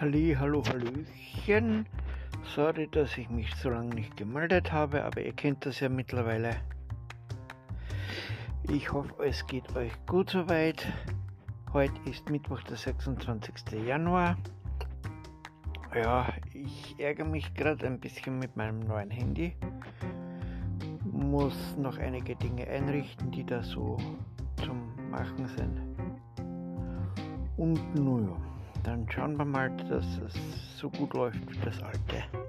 Halli, hallo, hallöchen. Sorry, dass ich mich so lange nicht gemeldet habe, aber ihr kennt das ja mittlerweile. Ich hoffe, es geht euch gut soweit. Heute ist Mittwoch, der 26. Januar. Ja, ich ärgere mich gerade ein bisschen mit meinem neuen Handy. Muss noch einige Dinge einrichten, die da so zum Machen sind. Und naja, dann schauen wir mal, dass es so gut läuft wie das alte.